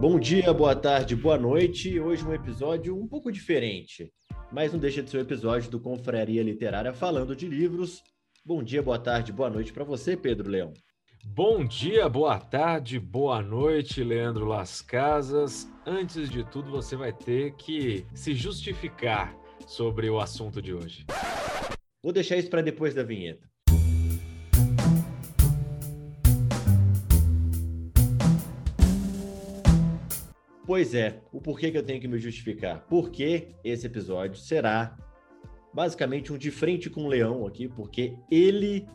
Bom dia, boa tarde, boa noite. Hoje um episódio um pouco diferente, mas não deixa de ser um episódio do Confraria Literária falando de livros. Bom dia, boa tarde, boa noite para você, Pedro Leão. Bom dia, boa tarde, boa noite, Leandro Las Casas. Antes de tudo, você vai ter que se justificar sobre o assunto de hoje. Vou deixar isso para depois da vinheta. Pois é, o porquê que eu tenho que me justificar? Porque esse episódio será basicamente um de frente com o Leão aqui, porque ele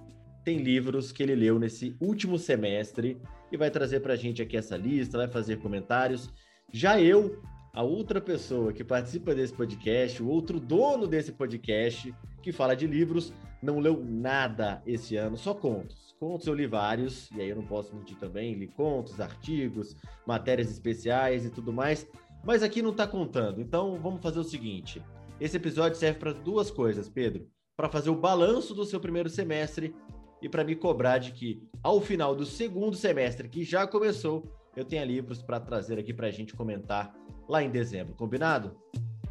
tem livros que ele leu nesse último semestre e vai trazer para a gente aqui essa lista, vai fazer comentários. Já eu, a outra pessoa que participa desse podcast, o outro dono desse podcast, que fala de livros, não leu nada esse ano, só contos. Contos eu li vários, e aí eu não posso mentir também, li contos, artigos, matérias especiais e tudo mais, mas aqui não está contando. Então vamos fazer o seguinte: esse episódio serve para duas coisas, Pedro. Para fazer o balanço do seu primeiro semestre e para me cobrar de que, ao final do segundo semestre, que já começou, eu tenha livros para trazer aqui para a gente comentar lá em dezembro. Combinado?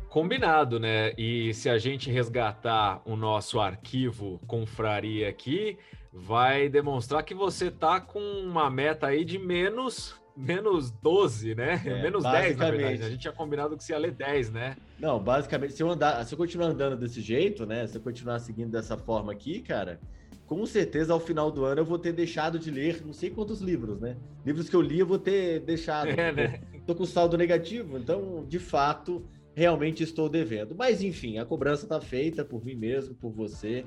Combinado, né? E se a gente resgatar o nosso arquivo confraria aqui, vai demonstrar que você tá com uma meta aí de menos menos 12, né? É, menos 10, na verdade. A gente tinha combinado que você ia ler 10, né? Não, basicamente, se eu andar, se eu continuar andando desse jeito, né? Se eu continuar seguindo dessa forma aqui, cara, com certeza ao final do ano eu vou ter deixado de ler não sei quantos livros, né? Livros que eu li eu vou ter deixado. É, né? Tô com saldo negativo, então, de fato, realmente estou devendo. Mas enfim, a cobrança está feita por mim mesmo, por você,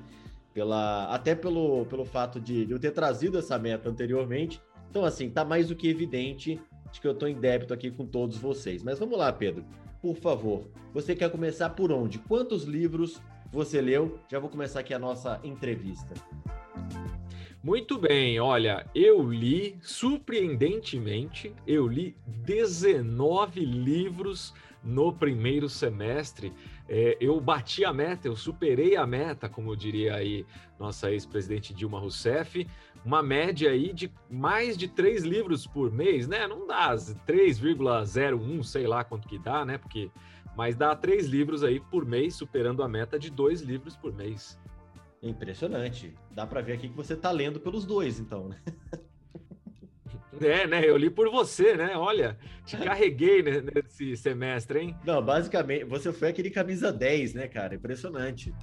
pela até pelo, pelo fato de, de eu ter trazido essa meta anteriormente. Então, assim, tá mais do que evidente de que eu estou em débito aqui com todos vocês. Mas vamos lá, Pedro. Por favor, você quer começar por onde? Quantos livros você leu? Já vou começar aqui a nossa entrevista. Muito bem, olha, eu li, surpreendentemente, eu li 19 livros no primeiro semestre. É, eu bati a meta, eu superei a meta, como diria aí nossa ex-presidente Dilma Rousseff, uma média aí de mais de três livros por mês, né? Não dá 3,01, sei lá quanto que dá, né? Porque, mas dá três livros aí por mês, superando a meta de dois livros por mês. Impressionante. Dá para ver aqui que você está lendo pelos dois, então, né? É, né? Eu li por você, né? Olha, te carreguei nesse semestre, hein? Não, basicamente, você foi aquele camisa 10, né, cara? Impressionante.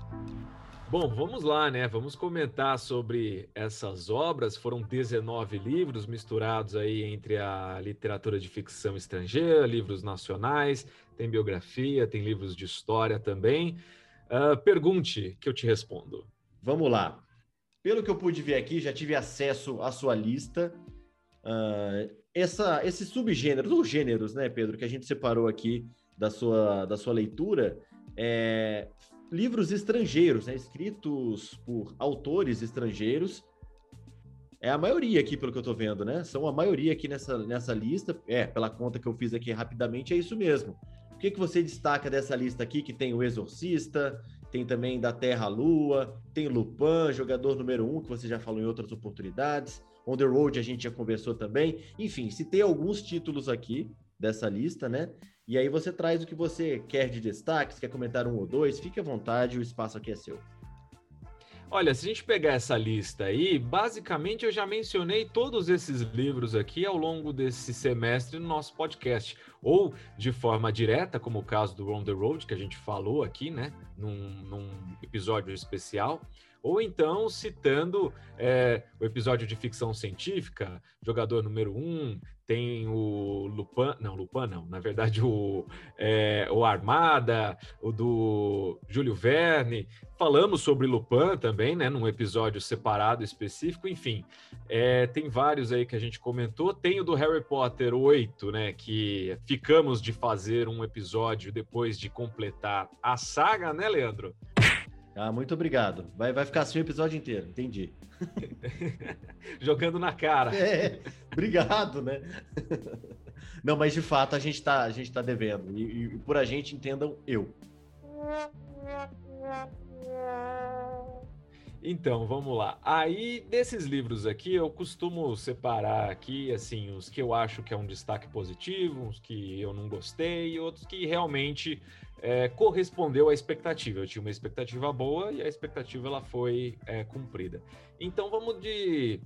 Bom, vamos lá, né? Vamos comentar sobre essas obras. Foram 19 livros misturados aí entre a literatura de ficção estrangeira, livros nacionais, tem biografia, tem livros de história também. Uh, pergunte que eu te respondo. Vamos lá. Pelo que eu pude ver aqui, já tive acesso à sua lista. Uh, essa, esses subgêneros, ou gêneros, né, Pedro, que a gente separou aqui da sua, da sua leitura, é, livros estrangeiros, né, escritos por autores estrangeiros. É a maioria aqui, pelo que eu estou vendo, né? São a maioria aqui nessa, nessa lista. É, pela conta que eu fiz aqui rapidamente, é isso mesmo. O que, que você destaca dessa lista aqui, que tem o Exorcista, tem também da Terra à Lua, tem Lupin, jogador número um, que você já falou em outras oportunidades. On the Road a gente já conversou também. Enfim, citei alguns títulos aqui dessa lista, né? E aí você traz o que você quer de destaques, quer comentar um ou dois, fique à vontade, o espaço aqui é seu. Olha, se a gente pegar essa lista aí, basicamente eu já mencionei todos esses livros aqui ao longo desse semestre no nosso podcast, ou de forma direta, como o caso do On the Road, que a gente falou aqui, né, num, num episódio especial, ou então citando é, o episódio de ficção científica, jogador número um, tem o Lupin, não, Lupin não, na verdade o, é, o Armada, o do Júlio Verne, falamos sobre Lupin também, né, num episódio separado específico, enfim, é, tem vários aí que a gente comentou, tem o do Harry Potter 8, né, que ficamos de fazer um episódio depois de completar a saga, né, Leandro? Ah, muito obrigado. Vai, vai ficar assim o episódio inteiro, entendi. Jogando na cara. É, obrigado, né? Não, mas de fato a gente tá, a gente tá devendo. E, e por a gente entendam eu. Então, vamos lá. Aí, desses livros aqui, eu costumo separar aqui, assim, os que eu acho que é um destaque positivo, uns que eu não gostei, e outros que realmente é, correspondeu à expectativa. Eu tinha uma expectativa boa e a expectativa ela foi é, cumprida. Então, vamos de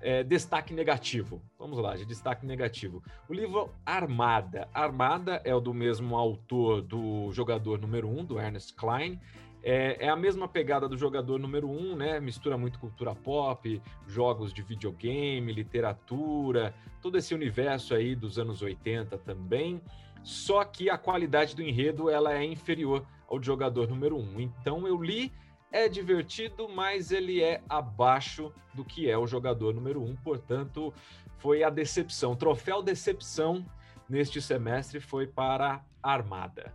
é, destaque negativo. Vamos lá, de destaque negativo. O livro Armada. Armada é o do mesmo autor do jogador número 1, um, do Ernest Klein, é, é, a mesma pegada do jogador número um, né? Mistura muito cultura pop, jogos de videogame, literatura, todo esse universo aí dos anos 80 também. Só que a qualidade do enredo ela é inferior ao jogador número um. Então eu li, é divertido, mas ele é abaixo do que é o jogador número um. Portanto, foi a decepção. O troféu decepção neste semestre foi para Armada.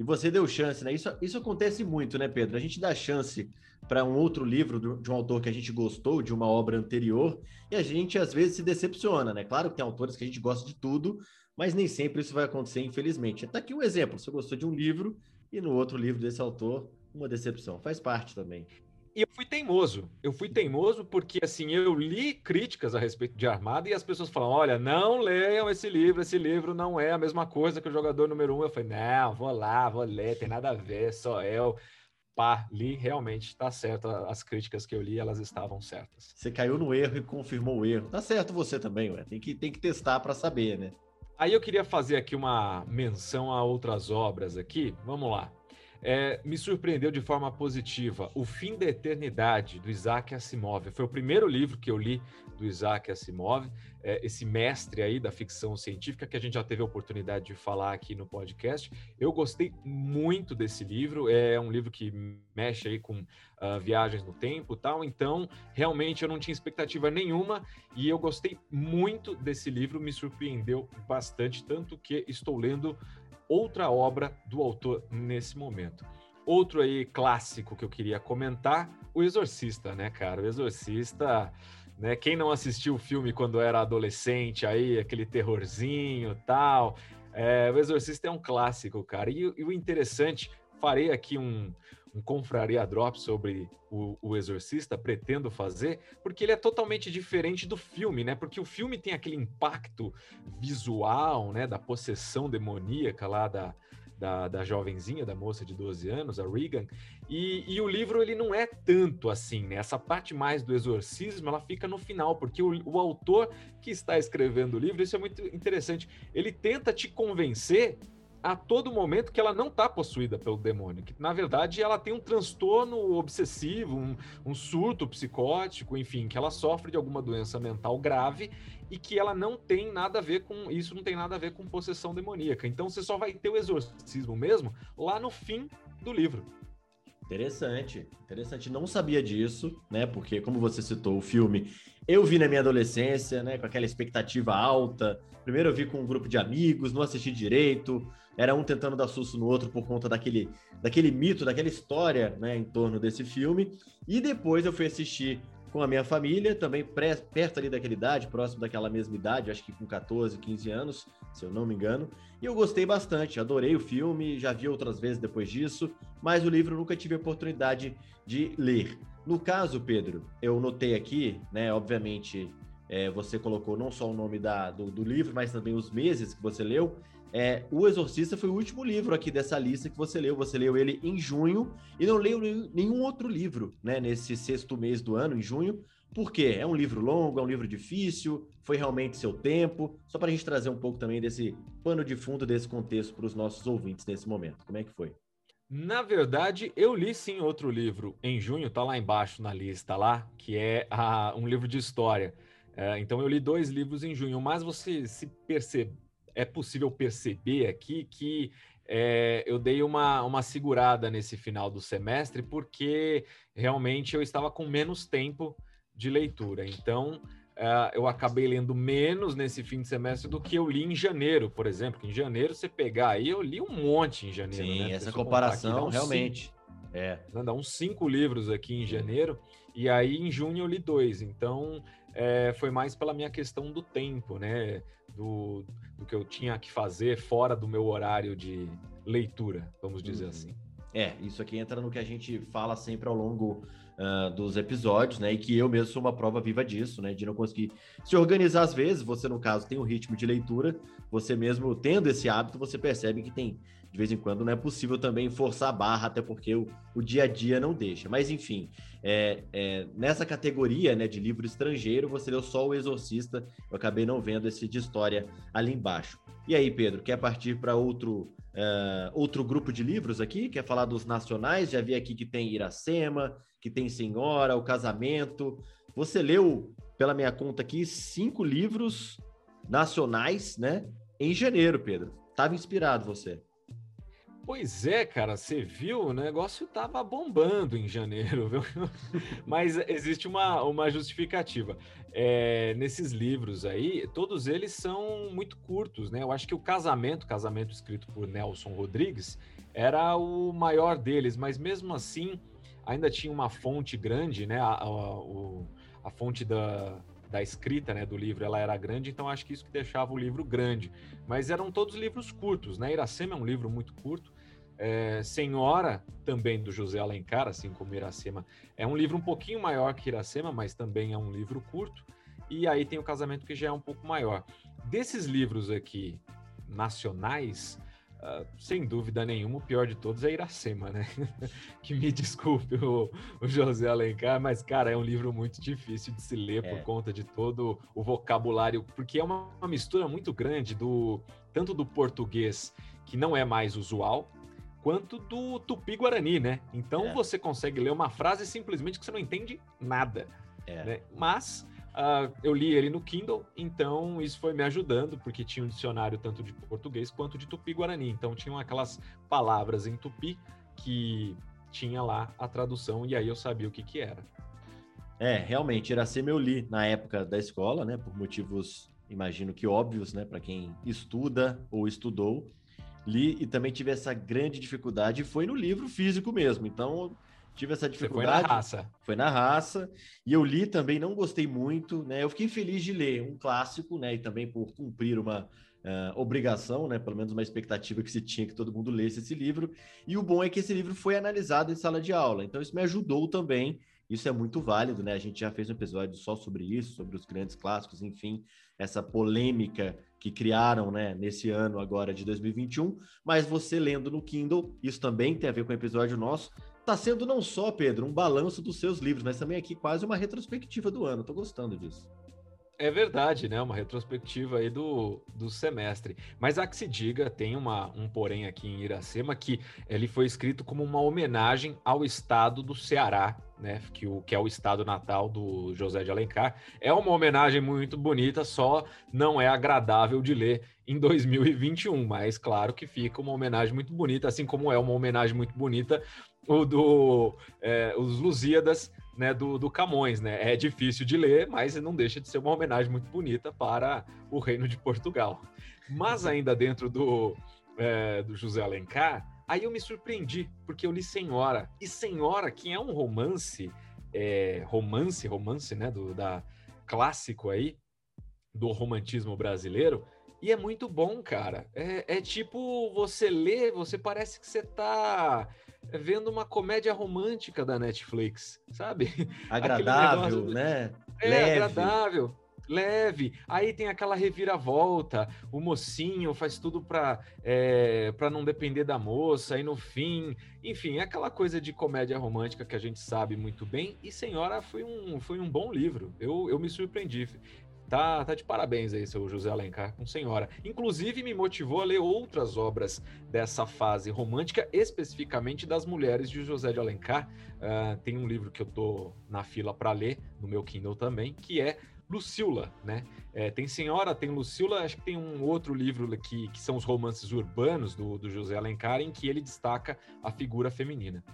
E você deu chance, né? Isso, isso acontece muito, né, Pedro? A gente dá chance para um outro livro de um autor que a gente gostou, de uma obra anterior, e a gente às vezes se decepciona, né? Claro que tem autores que a gente gosta de tudo, mas nem sempre isso vai acontecer, infelizmente. Está aqui um exemplo: você gostou de um livro e no outro livro desse autor, uma decepção. Faz parte também. E eu fui teimoso. Eu fui teimoso porque, assim, eu li críticas a respeito de Armada e as pessoas falam: olha, não leiam esse livro, esse livro não é a mesma coisa que o jogador número um. Eu falei: não, vou lá, vou ler, tem nada a ver, só eu. Pá, li, realmente, está certo. As críticas que eu li, elas estavam certas. Você caiu no erro e confirmou o erro. Tá certo você também, ué. Tem que, tem que testar para saber, né? Aí eu queria fazer aqui uma menção a outras obras aqui. Vamos lá. É, me surpreendeu de forma positiva. O Fim da Eternidade, do Isaac Asimov. Foi o primeiro livro que eu li do Isaac Asimov, é, esse mestre aí da ficção científica, que a gente já teve a oportunidade de falar aqui no podcast. Eu gostei muito desse livro, é um livro que mexe aí com uh, viagens no tempo tal, então realmente eu não tinha expectativa nenhuma e eu gostei muito desse livro, me surpreendeu bastante, tanto que estou lendo outra obra do autor nesse momento. Outro aí clássico que eu queria comentar, O Exorcista, né, cara? O Exorcista, né? Quem não assistiu o filme quando era adolescente, aí aquele terrorzinho, tal. É, o Exorcista é um clássico, cara. E, e o interessante, farei aqui um, um confraria drop sobre o, o, Exorcista, pretendo fazer, porque ele é totalmente diferente do filme, né? Porque o filme tem aquele impacto visual, né? Da possessão demoníaca lá da, da, da jovenzinha, da moça de 12 anos, a Regan, e, e, o livro ele não é tanto assim, né? Essa parte mais do exorcismo, ela fica no final, porque o, o autor que está escrevendo o livro, isso é muito interessante, ele tenta te convencer a todo momento que ela não está possuída pelo demônio, que na verdade ela tem um transtorno obsessivo, um, um, surto psicótico, enfim, que ela sofre de alguma doença mental grave e que ela não tem nada a ver com isso, não tem nada a ver com possessão demoníaca. Então você só vai ter o exorcismo mesmo lá no fim do livro. Interessante, interessante. Não sabia disso, né? Porque, como você citou, o filme eu vi na minha adolescência, né? Com aquela expectativa alta. Primeiro eu vi com um grupo de amigos, não assisti direito. Era um tentando dar susto no outro por conta daquele, daquele mito, daquela história, né? Em torno desse filme. E depois eu fui assistir com a minha família, também pré, perto ali daquela idade, próximo daquela mesma idade, acho que com 14, 15 anos, se eu não me engano. E eu gostei bastante, adorei o filme, já vi outras vezes depois disso, mas o livro nunca tive a oportunidade de ler. No caso, Pedro, eu notei aqui, né, obviamente, é, você colocou não só o nome da, do, do livro, mas também os meses que você leu. É, o Exorcista foi o último livro aqui dessa lista que você leu. Você leu ele em junho e não leu nenhum outro livro, né? Nesse sexto mês do ano, em junho. Por quê? É um livro longo, é um livro difícil, foi realmente seu tempo? Só para a gente trazer um pouco também desse pano de fundo, desse contexto para os nossos ouvintes nesse momento. Como é que foi? Na verdade, eu li sim outro livro em junho, tá lá embaixo na lista lá, que é a, um livro de história. É, então eu li dois livros em junho, mas você se percebe, é possível perceber aqui que é, eu dei uma, uma segurada nesse final do semestre, porque realmente eu estava com menos tempo de leitura. Então, uh, eu acabei lendo menos nesse fim de semestre do que eu li em janeiro, por exemplo. Que em janeiro, você pegar aí, eu li um monte em janeiro. Sim, né? essa comparação, aqui, realmente. Cinco, é. Dá uns cinco livros aqui em janeiro, e aí em junho eu li dois. Então, é, foi mais pela minha questão do tempo, né? Do, do que eu tinha que fazer fora do meu horário de leitura, vamos dizer uhum. assim. É, isso aqui entra no que a gente fala sempre ao longo uh, dos episódios, né? E que eu mesmo sou uma prova viva disso, né? De não conseguir se organizar às vezes. Você, no caso, tem um ritmo de leitura, você mesmo tendo esse hábito, você percebe que tem, de vez em quando, não é possível também forçar a barra, até porque o, o dia a dia não deixa. Mas, enfim, é, é, nessa categoria né, de livro estrangeiro, você leu só O Exorcista. Eu acabei não vendo esse de história ali embaixo. E aí, Pedro, quer partir para outro Uh, outro grupo de livros aqui, quer falar dos nacionais, já vi aqui que tem Iracema, que tem Senhora, O Casamento. Você leu, pela minha conta aqui, cinco livros nacionais, né? Em janeiro, Pedro. Tava inspirado você. Pois é, cara, você viu, o negócio tava bombando em janeiro, viu? Mas existe uma, uma justificativa. É, nesses livros aí, todos eles são muito curtos, né? Eu acho que o Casamento, Casamento escrito por Nelson Rodrigues, era o maior deles, mas mesmo assim ainda tinha uma fonte grande, né? A, a, a fonte da, da escrita né, do livro ela era grande, então acho que isso que deixava o livro grande. Mas eram todos livros curtos, né? Iracema é um livro muito curto. É, Senhora, também do José Alencar, assim como Iracema, é um livro um pouquinho maior que Iracema, mas também é um livro curto. E aí tem o Casamento que já é um pouco maior. Desses livros aqui nacionais, Uh, sem dúvida nenhuma, o pior de todos é Iracema, né? que me desculpe o, o, José Alencar, mas, cara, é um livro muito difícil de se ler é. por conta de todo o vocabulário, porque é uma, uma, mistura muito grande do tanto do português, que não é mais usual, quanto do tupi-guarani, né? Então é. você consegue ler uma frase simplesmente que você não entende nada. É. Né? Mas Uh, eu li ele no Kindle, então isso foi me ajudando, porque tinha um dicionário tanto de português quanto de tupi-guarani. Então tinham aquelas palavras em tupi que tinha lá a tradução e aí eu sabia o que que era. É, realmente, Iracema eu li na época da escola, né, por motivos, imagino que óbvios, né, para quem estuda ou estudou. Li e também tive essa grande dificuldade, foi no livro físico mesmo. Então, tive essa dificuldade. Você foi na raça. Foi na raça. E eu li também, não gostei muito, né? Eu fiquei feliz de ler um clássico, né? E também por cumprir uma uh, obrigação, né? Pelo menos uma expectativa que se tinha que todo mundo lesse esse livro. E o bom é que esse livro foi analisado em sala de aula. Então isso me ajudou também. Isso é muito válido, né? A gente já fez um episódio só sobre isso, sobre os grandes clássicos, enfim, essa polêmica que criaram, né, nesse ano agora de 2021. Mas você lendo no Kindle, isso também tem a ver com o episódio nosso, Tá sendo não só, Pedro, um balanço dos seus livros, mas também aqui quase uma retrospectiva do ano. Tô gostando disso. É verdade, né? Uma retrospectiva aí do, do semestre. Mas há que se diga, tem uma, um porém aqui em Iracema, que ele foi escrito como uma homenagem ao estado do Ceará, né? Que, o, que é o estado natal do José de Alencar. É uma homenagem muito bonita, só não é agradável de ler em 2021. Mas claro que fica uma homenagem muito bonita, assim como é uma homenagem muito bonita o do é, os Lusíadas né, do, do Camões, né? É difícil de ler, mas não deixa de ser uma homenagem muito bonita para o Reino de Portugal. Mas ainda dentro do, é, do José Alencar, aí eu me surpreendi, porque eu li Senhora. E Senhora, que é um romance, é, romance, romance, né, do da clássico aí, do romantismo brasileiro, e é muito bom, cara. É, é tipo, você lê, você parece que você tá vendo uma comédia romântica da Netflix, sabe? Agradável, né? É, leve. agradável leve. Aí tem aquela reviravolta, o mocinho faz tudo para é, para não depender da moça, e no fim, enfim, é aquela coisa de comédia romântica que a gente sabe muito bem. E Senhora foi um, foi um bom livro. Eu, eu me surpreendi. Tá, tá de parabéns aí, seu José Alencar, com senhora. Inclusive, me motivou a ler outras obras dessa fase romântica, especificamente das mulheres de José de Alencar. Uh, tem um livro que eu tô na fila para ler, no meu Kindle também, que é Lucila, né? É, tem Senhora, tem Lucila, acho que tem um outro livro que, que são os romances urbanos do, do José Alencar, em que ele destaca a figura feminina.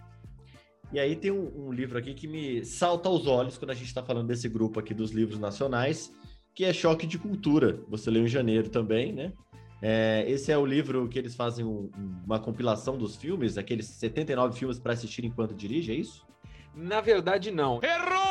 E aí tem um, um livro aqui que me salta aos olhos quando a gente está falando desse grupo aqui dos livros nacionais, que é Choque de Cultura. Você leu em janeiro também, né? É, esse é o livro que eles fazem um, uma compilação dos filmes, aqueles 79 filmes para assistir enquanto dirige, é isso? Na verdade, não. Errou!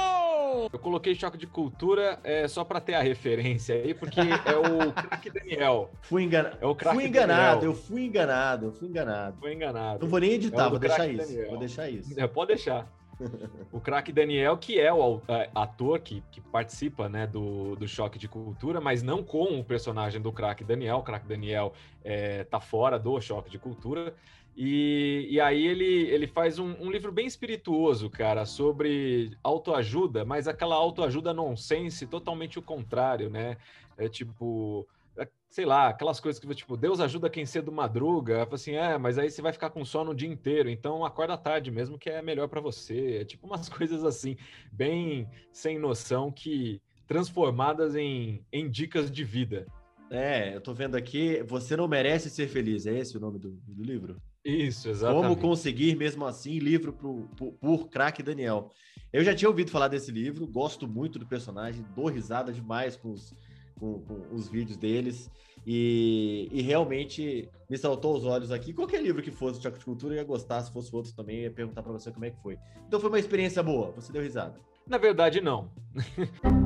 Eu coloquei choque de cultura é, só para ter a referência aí, porque é o craque Daniel. Fui enganado. É o fui enganado, Daniel. eu fui enganado, eu fui enganado. Fui enganado. Não vou nem editar, é vou deixar isso. Daniel. Vou deixar isso. É, pode deixar. o craque Daniel, que é o é, ator que, que participa né, do, do Choque de Cultura, mas não com o personagem do craque Daniel. O craque Daniel é, tá fora do Choque de Cultura. E, e aí ele, ele faz um, um livro bem espirituoso, cara, sobre autoajuda, mas aquela autoajuda nonsense, totalmente o contrário, né? É tipo, é, sei lá, aquelas coisas que, tipo, Deus ajuda quem cedo madruga, assim, é, mas aí você vai ficar com sono o dia inteiro, então acorda tarde mesmo, que é melhor para você. É tipo umas coisas assim, bem sem noção, que transformadas em, em dicas de vida. É, eu tô vendo aqui, Você Não Merece Ser Feliz, é esse o nome do, do livro? Isso, exatamente. Como conseguir mesmo assim, livro pro, por, por craque Daniel. Eu já tinha ouvido falar desse livro, gosto muito do personagem, dou risada demais com os, com, com os vídeos deles. E, e, realmente me saltou os olhos aqui. Qualquer livro que fosse de Choque de Cultura, eu ia gostar. Se fosse outro também, eu ia perguntar para você como é que foi. Então foi uma experiência boa, você deu risada. Na verdade, não.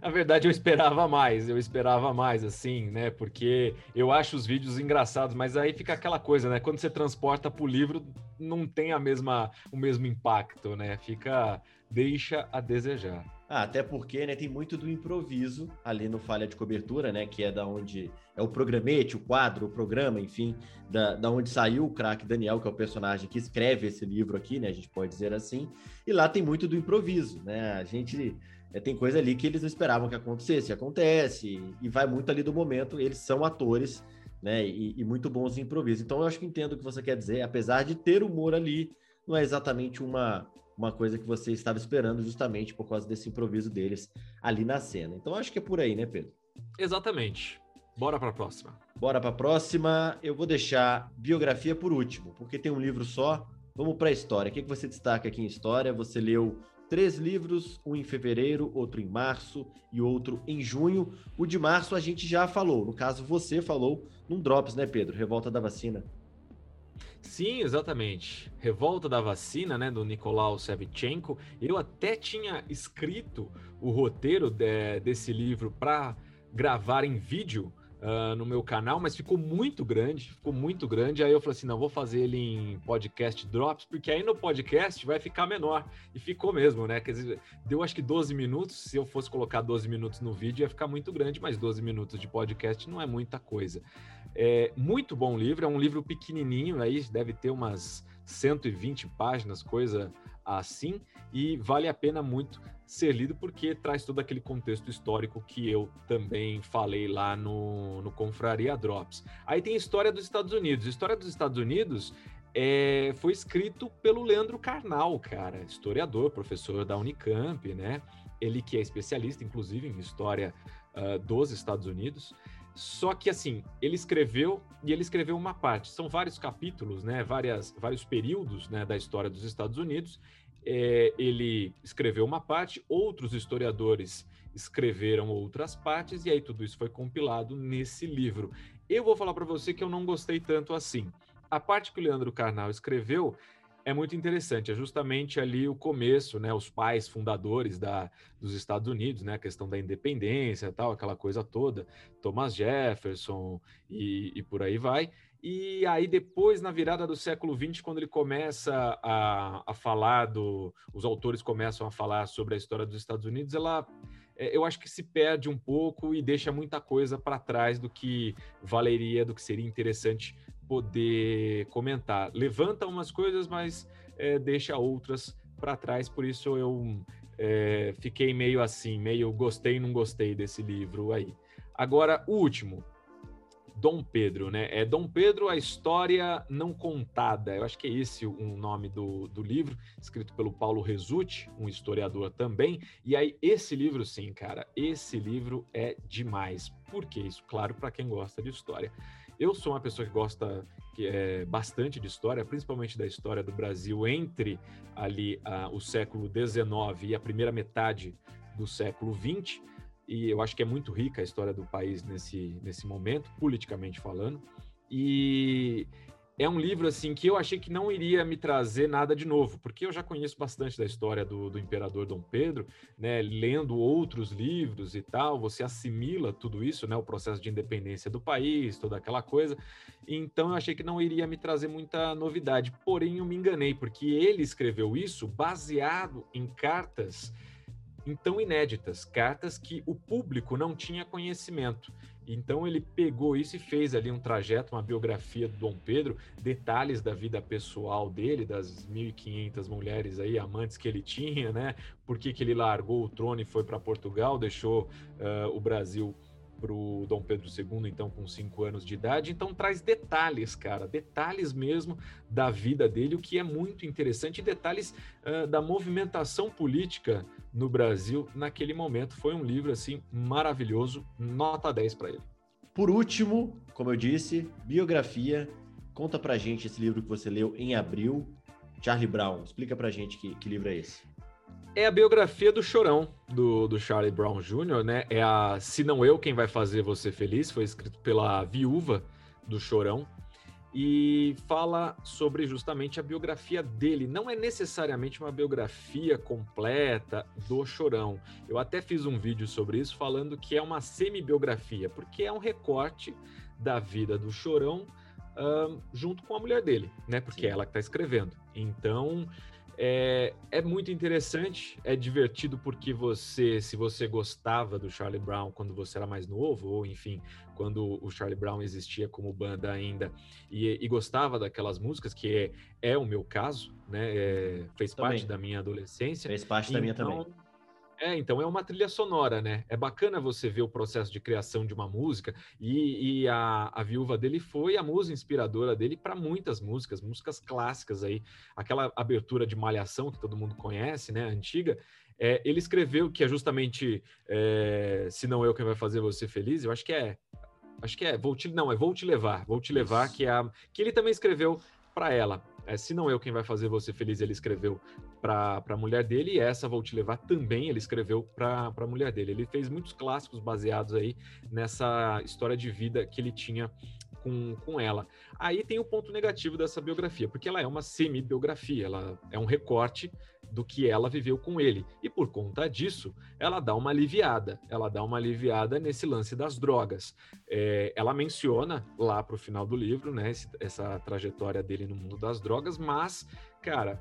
Na verdade, eu esperava mais, eu esperava mais, assim, né? Porque eu acho os vídeos engraçados, mas aí fica aquela coisa, né? Quando você transporta para o livro, não tem a mesma, o mesmo impacto, né? Fica. deixa a desejar. Ah, até porque, né, tem muito do improviso ali no Falha de Cobertura, né, que é da onde é o programete, o quadro, o programa, enfim, da, da onde saiu o craque Daniel, que é o personagem que escreve esse livro aqui, né, a gente pode dizer assim, e lá tem muito do improviso, né, a gente é, tem coisa ali que eles não esperavam que acontecesse, acontece, e vai muito ali do momento, eles são atores, né, e, e muito bons em improviso. Então eu acho que entendo o que você quer dizer, apesar de ter humor ali, não é exatamente uma, uma coisa que você estava esperando justamente por causa desse improviso deles ali na cena. Então acho que é por aí, né, Pedro? Exatamente. Bora para a próxima. Bora para a próxima. Eu vou deixar biografia por último, porque tem um livro só. Vamos para a história. O que, que você destaca aqui em história? Você leu três livros, um em fevereiro, outro em março e outro em junho. O de março a gente já falou, no caso você falou num Drops, né, Pedro? Revolta da Vacina. Sim, exatamente. Revolta da Vacina, né, do Nicolau Sevchenko. Eu até tinha escrito o roteiro de, desse livro para gravar em vídeo uh, no meu canal, mas ficou muito grande, ficou muito grande. Aí eu falei assim: não, vou fazer ele em podcast drops, porque aí no podcast vai ficar menor. E ficou mesmo, né? Quer dizer, deu acho que 12 minutos. Se eu fosse colocar 12 minutos no vídeo, ia ficar muito grande, mas 12 minutos de podcast não é muita coisa. É muito bom livro, é um livro pequenininho, aí deve ter umas 120 páginas, coisa assim, e vale a pena muito ser lido porque traz todo aquele contexto histórico que eu também falei lá no, no Confraria Drops. Aí tem a história dos Estados Unidos. A história dos Estados Unidos é, foi escrito pelo Leandro Carnal, cara, historiador, professor da Unicamp, né? Ele que é especialista, inclusive, em história uh, dos Estados Unidos. Só que assim, ele escreveu e ele escreveu uma parte. São vários capítulos, né? Várias, vários períodos né, da história dos Estados Unidos é, ele escreveu uma parte, outros historiadores escreveram outras partes, e aí tudo isso foi compilado nesse livro. Eu vou falar para você que eu não gostei tanto assim. A parte que o Leandro Carnal escreveu é muito interessante, é justamente ali o começo, né, os pais fundadores da, dos Estados Unidos, né, a questão da independência, tal, aquela coisa toda, Thomas Jefferson e, e por aí vai. E aí, depois, na virada do século XX, quando ele começa a, a falar do. Os autores começam a falar sobre a história dos Estados Unidos, ela. É, eu acho que se perde um pouco e deixa muita coisa para trás do que valeria, do que seria interessante poder comentar. Levanta umas coisas, mas é, deixa outras para trás, por isso eu é, fiquei meio assim, meio gostei não gostei desse livro aí. Agora, o último, Dom Pedro, né? É Dom Pedro, a história não contada. Eu acho que é esse o nome do, do livro, escrito pelo Paulo Resutti, um historiador também. E aí, esse livro, sim, cara, esse livro é demais. Por que isso? Claro, para quem gosta de história. Eu sou uma pessoa que gosta que é bastante de história, principalmente da história do Brasil entre ali a, o século XIX e a primeira metade do século XX e eu acho que é muito rica a história do país nesse, nesse momento, politicamente falando. E é um livro assim que eu achei que não iria me trazer nada de novo, porque eu já conheço bastante da história do, do imperador Dom Pedro, né? Lendo outros livros e tal, você assimila tudo isso, né? O processo de independência do país, toda aquela coisa. Então eu achei que não iria me trazer muita novidade. Porém, eu me enganei, porque ele escreveu isso baseado em cartas então inéditas, cartas que o público não tinha conhecimento. Então ele pegou isso e fez ali um trajeto, uma biografia do Dom Pedro, detalhes da vida pessoal dele, das 1.500 mulheres aí, amantes que ele tinha, né? Por que, que ele largou o trono e foi para Portugal, deixou uh, o Brasil para o Dom Pedro II, então com cinco anos de idade. Então traz detalhes, cara, detalhes mesmo da vida dele, o que é muito interessante, detalhes uh, da movimentação política no Brasil naquele momento. Foi um livro assim maravilhoso, nota 10 para ele. Por último, como eu disse, biografia. Conta pra gente esse livro que você leu em abril. Charlie Brown, explica pra gente que, que livro é esse é a biografia do Chorão, do, do Charlie Brown Jr., né? É a Se Não Eu Quem Vai Fazer Você Feliz, foi escrito pela viúva do Chorão, e fala sobre justamente a biografia dele. Não é necessariamente uma biografia completa do Chorão. Eu até fiz um vídeo sobre isso falando que é uma semi-biografia, porque é um recorte da vida do Chorão junto com a mulher dele, né? Porque Sim. é ela que está escrevendo. Então, é, é muito interessante, é divertido porque você, se você gostava do Charlie Brown quando você era mais novo, ou enfim, quando o Charlie Brown existia como banda ainda, e, e gostava daquelas músicas, que é, é o meu caso, né? É, fez também. parte da minha adolescência. Fez parte da minha então, também é, então é uma trilha sonora, né? É bacana você ver o processo de criação de uma música e, e a, a viúva dele foi a musa inspiradora dele para muitas músicas, músicas clássicas aí. Aquela abertura de Malhação que todo mundo conhece, né? Antiga. É, ele escreveu que é justamente é, Se Não Eu Quem Vai Fazer Você Feliz, eu acho que é. Acho que é, vou te, não, é Vou Te Levar, Vou Te Levar, que, é a, que ele também escreveu para ela. É, se não eu quem vai fazer você feliz, ele escreveu para a mulher dele, e essa vou te levar também ele escreveu para a mulher dele. Ele fez muitos clássicos baseados aí nessa história de vida que ele tinha com, com ela. Aí tem o ponto negativo dessa biografia, porque ela é uma semi-biografia, ela é um recorte do que ela viveu com ele. E por conta disso, ela dá uma aliviada. Ela dá uma aliviada nesse lance das drogas. É, ela menciona lá para o final do livro, né, essa trajetória dele no mundo das drogas, mas, cara,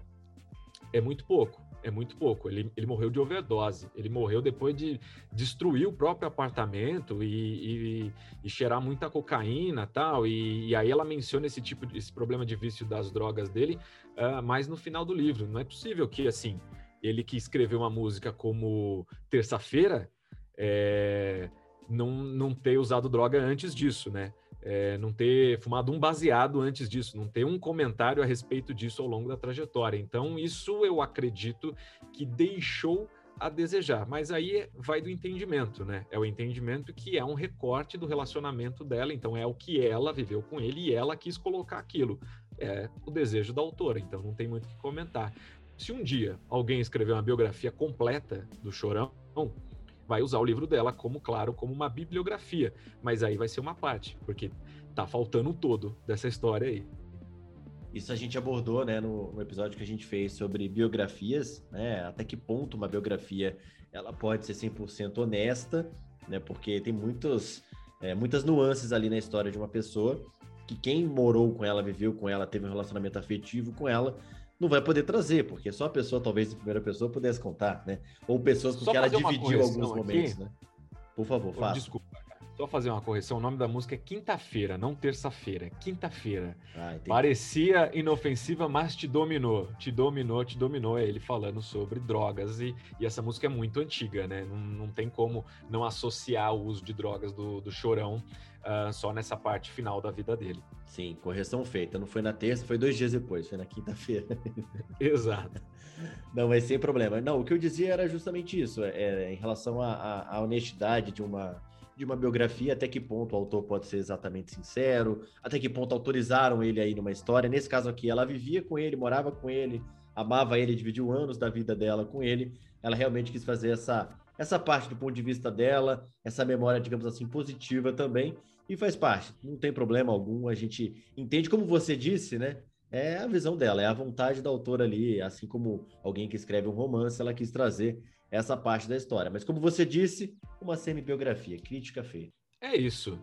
é muito pouco é muito pouco. Ele, ele morreu de overdose. Ele morreu depois de destruir o próprio apartamento e, e, e cheirar muita cocaína tal. E, e, aí ela menciona esse tipo de esse problema de vício das drogas dele, uh, mas no final do livro. Não é possível que assim ele que escreveu uma música como Terça-feira é, não, não ter usado droga antes disso, né? É, não ter fumado um baseado antes disso, não ter um comentário a respeito disso ao longo da trajetória. Então, isso eu acredito que deixou a desejar, mas aí vai do entendimento, né? É o entendimento que é um recorte do relacionamento dela, então é o que ela viveu com ele e ela quis colocar aquilo. É o desejo da autora, então não tem muito o que comentar. Se um dia alguém escrever uma biografia completa do Chorão, vai usar o livro dela como, claro, como uma bibliografia, mas aí vai ser uma parte, porque tá faltando todo dessa história aí. Isso a gente abordou, né, no, no, episódio que a gente fez sobre biografias, né, até que ponto uma biografia ela pode ser 100% honesta, né, porque tem muitos, é, muitas nuances ali na história de uma pessoa que quem morou com ela, viveu com ela, teve um relacionamento afetivo com ela, não vai poder trazer, porque só a pessoa, talvez, de primeira pessoa, pudesse contar, né? Ou pessoas com quem ela dividiu alguns momentos, né? Por favor, faça. Desculpa. Só fazer uma correção, o nome da música é Quinta-feira, não Terça-feira, Quinta-feira. Ah, Parecia inofensiva, mas te dominou, te dominou, te dominou. É ele falando sobre drogas e, e essa música é muito antiga, né? Não, não tem como não associar o uso de drogas do, do Chorão uh, só nessa parte final da vida dele. Sim, correção feita. Não foi na terça, foi dois dias depois, foi na quinta-feira. Exato. Não, mas sem problema. Não, o que eu dizia era justamente isso, é, é em relação à honestidade de uma de uma biografia, até que ponto o autor pode ser exatamente sincero, até que ponto autorizaram ele aí numa história. Nesse caso aqui, ela vivia com ele, morava com ele, amava ele, dividiu anos da vida dela com ele. Ela realmente quis fazer essa, essa parte do ponto de vista dela, essa memória, digamos assim, positiva também. e faz parte, não tem problema algum. A gente entende, como você disse, né? É a visão dela, é a vontade da autora ali, assim como alguém que escreve um romance, ela quis trazer essa parte da história. Mas como você disse, uma semi-biografia, crítica feita. É isso.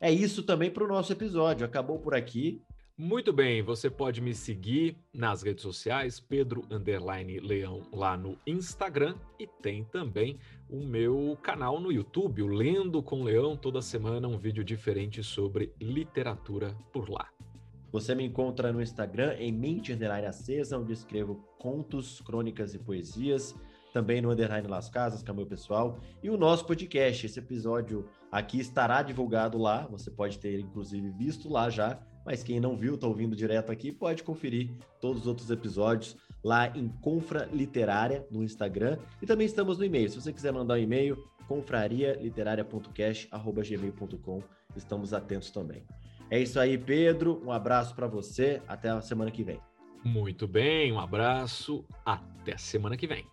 É isso também para o nosso episódio. Acabou por aqui. Muito bem, você pode me seguir nas redes sociais, Pedro Underline Leão, lá no Instagram, e tem também o meu canal no YouTube, o Lendo com Leão, toda semana um vídeo diferente sobre literatura por lá. Você me encontra no Instagram em Mente Underline Acesa, onde escrevo contos, crônicas e poesias. Também no Underline Las Casas, que é o meu pessoal. E o nosso podcast. Esse episódio aqui estará divulgado lá. Você pode ter, inclusive, visto lá já mas quem não viu, está ouvindo direto aqui, pode conferir todos os outros episódios lá em Confra Literária no Instagram e também estamos no e-mail. Se você quiser mandar um e-mail, confrarialiteraria.cast@gmail.com. Estamos atentos também. É isso aí, Pedro. Um abraço para você. Até a semana que vem. Muito bem, um abraço. Até a semana que vem.